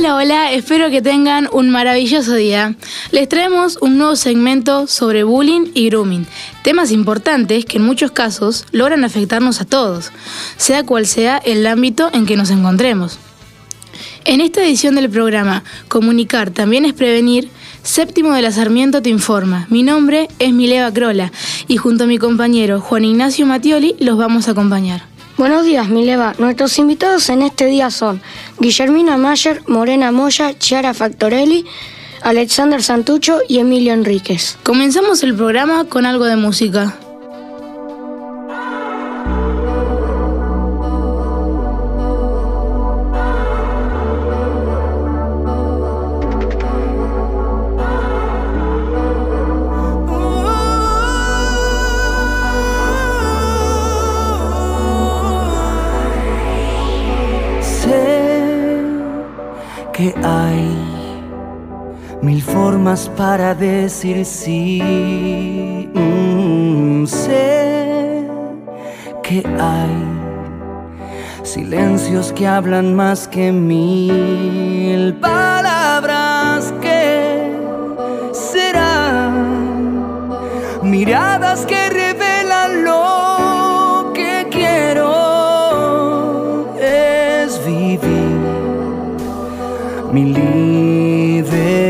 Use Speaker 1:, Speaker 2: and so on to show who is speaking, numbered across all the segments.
Speaker 1: Hola, hola, espero que tengan un maravilloso día. Les traemos un nuevo segmento sobre bullying y grooming, temas importantes que en muchos casos logran afectarnos a todos, sea cual sea el ámbito en que nos encontremos. En esta edición del programa Comunicar también es prevenir, Séptimo de la Sarmiento te informa. Mi nombre es Mileva Crola y junto a mi compañero Juan Ignacio Matioli los vamos a acompañar.
Speaker 2: Buenos días, Mileva. Nuestros invitados en este día son Guillermina Mayer, Morena Moya, Chiara Factorelli, Alexander Santucho y Emilio Enríquez.
Speaker 1: Comenzamos el programa con algo de música.
Speaker 3: Mil formas para decir sí. Mm, sé que hay silencios que hablan más que mil palabras que serán miradas que revelan lo que quiero es vivir mi libertad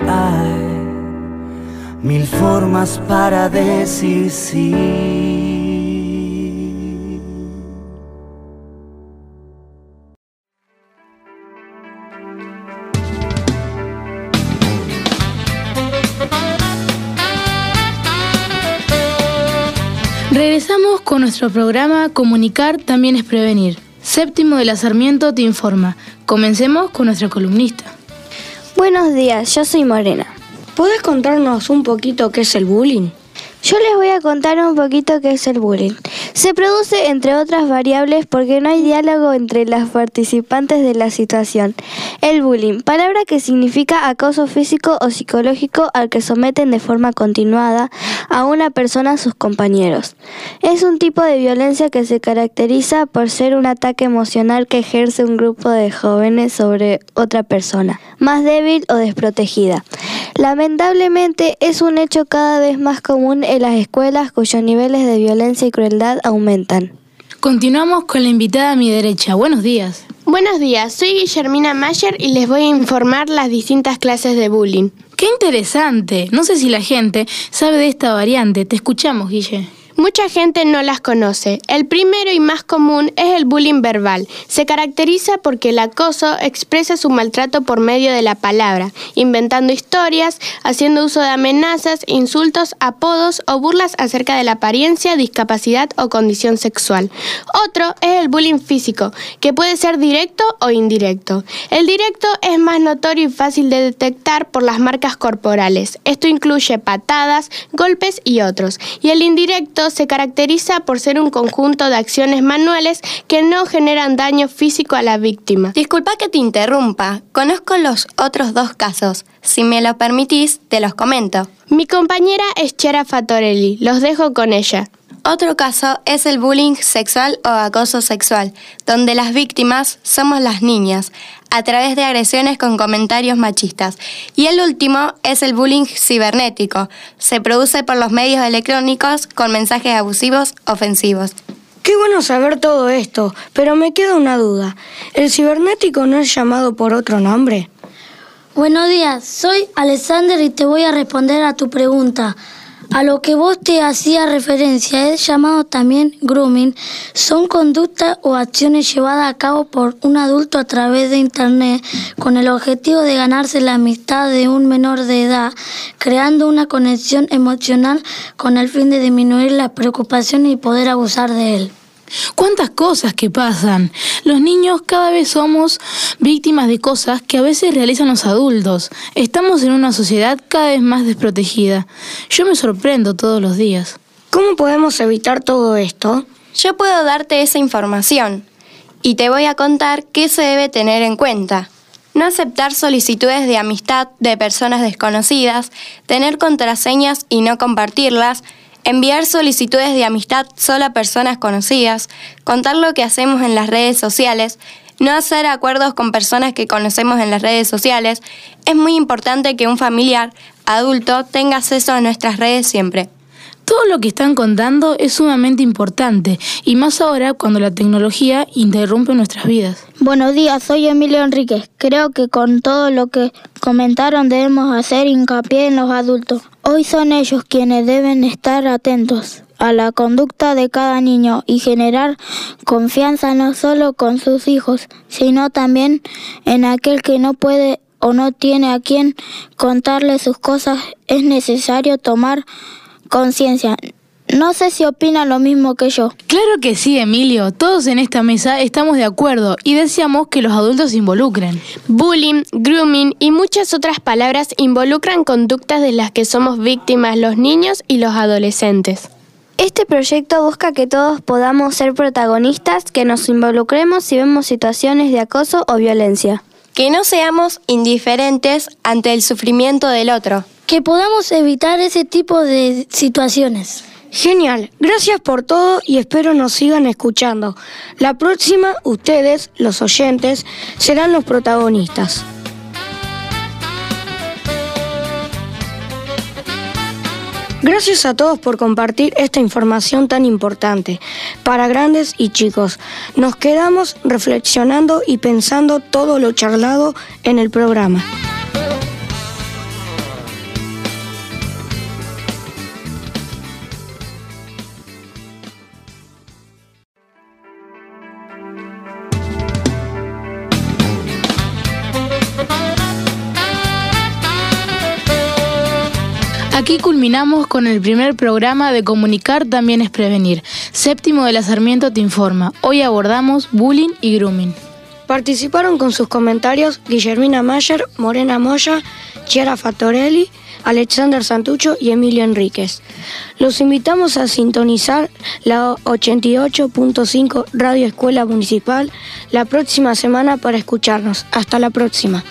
Speaker 3: Hay mil formas para decir.
Speaker 1: Regresamos con nuestro programa Comunicar también es prevenir. Séptimo de la Sarmiento te informa. Comencemos con nuestra columnista.
Speaker 2: Buenos días, yo soy Morena. ¿Podés contarnos un poquito qué es el bullying?
Speaker 4: Yo les voy a contar un poquito qué es el bullying. Se produce entre otras variables porque no hay diálogo entre las participantes de la situación. El bullying, palabra que significa acoso físico o psicológico al que someten de forma continuada a una persona sus compañeros. Es un tipo de violencia que se caracteriza por ser un ataque emocional que ejerce un grupo de jóvenes sobre otra persona, más débil o desprotegida. Lamentablemente es un hecho cada vez más común en las escuelas cuyos niveles de violencia y crueldad aumentan.
Speaker 1: Continuamos con la invitada a mi derecha. Buenos días.
Speaker 5: Buenos días, soy Guillermina Mayer y les voy a informar las distintas clases de bullying.
Speaker 1: ¡Qué interesante! No sé si la gente sabe de esta variante. Te escuchamos, Guille.
Speaker 5: Mucha gente no las conoce. El primero y más común es el bullying verbal. Se caracteriza porque el acoso expresa su maltrato por medio de la palabra, inventando historias, haciendo uso de amenazas, insultos, apodos o burlas acerca de la apariencia, discapacidad o condición sexual. Otro es el bullying físico, que puede ser directo o indirecto. El directo es más notorio y fácil de detectar por las marcas corporales. Esto incluye patadas, golpes y otros. Y el indirecto se caracteriza por ser un conjunto de acciones manuales que no generan daño físico a la víctima.
Speaker 6: Disculpa que te interrumpa, conozco los otros dos casos. Si me lo permitís, te los comento.
Speaker 5: Mi compañera es Chera Fatorelli, los dejo con ella.
Speaker 6: Otro caso es el bullying sexual o acoso sexual, donde las víctimas somos las niñas, a través de agresiones con comentarios machistas. Y el último es el bullying cibernético. Se produce por los medios electrónicos con mensajes abusivos ofensivos.
Speaker 2: Qué bueno saber todo esto, pero me queda una duda. ¿El cibernético no es llamado por otro nombre?
Speaker 7: Buenos días, soy Alexander y te voy a responder a tu pregunta. A lo que vos te hacías referencia es llamado también grooming. Son conductas o acciones llevadas a cabo por un adulto a través de Internet con el objetivo de ganarse la amistad de un menor de edad, creando una conexión emocional con el fin de disminuir la preocupación y poder abusar de él.
Speaker 1: ¿Cuántas cosas que pasan? Los niños cada vez somos víctimas de cosas que a veces realizan los adultos. Estamos en una sociedad cada vez más desprotegida. Yo me sorprendo todos los días.
Speaker 2: ¿Cómo podemos evitar todo esto?
Speaker 6: Yo puedo darte esa información y te voy a contar qué se debe tener en cuenta. No aceptar solicitudes de amistad de personas desconocidas, tener contraseñas y no compartirlas, enviar solicitudes de amistad solo a personas conocidas, contar lo que hacemos en las redes sociales, no hacer acuerdos con personas que conocemos en las redes sociales. Es muy importante que un familiar adulto tenga acceso a nuestras redes siempre.
Speaker 1: Todo lo que están contando es sumamente importante, y más ahora cuando la tecnología interrumpe nuestras vidas.
Speaker 7: Buenos días, soy Emilio Enríquez. Creo que con todo lo que comentaron debemos hacer hincapié en los adultos. Hoy son ellos quienes deben estar atentos a la conducta de cada niño y generar confianza no solo con sus hijos, sino también en aquel que no puede o no tiene a quien contarle sus cosas. Es necesario tomar conciencia. No sé si opina lo mismo que yo.
Speaker 1: Claro que sí, Emilio. Todos en esta mesa estamos de acuerdo y deseamos que los adultos se involucren.
Speaker 5: Bullying, grooming y muchas otras palabras involucran conductas de las que somos víctimas los niños y los adolescentes.
Speaker 4: Este proyecto busca que todos podamos ser protagonistas, que nos involucremos si vemos situaciones de acoso o violencia.
Speaker 6: Que no seamos indiferentes ante el sufrimiento del otro.
Speaker 7: Que podamos evitar ese tipo de situaciones.
Speaker 2: Genial, gracias por todo y espero nos sigan escuchando. La próxima, ustedes, los oyentes, serán los protagonistas. Gracias a todos por compartir esta información tan importante para grandes y chicos. Nos quedamos reflexionando y pensando todo lo charlado en el programa.
Speaker 1: Aquí culminamos con el primer programa de Comunicar también es prevenir. Séptimo de la Sarmiento te informa. Hoy abordamos bullying y grooming.
Speaker 2: Participaron con sus comentarios Guillermina Mayer, Morena Moya, Chiara Fattorelli, Alexander Santucho y Emilio Enríquez. Los invitamos a sintonizar la 88.5 Radio Escuela Municipal la próxima semana para escucharnos. Hasta la próxima.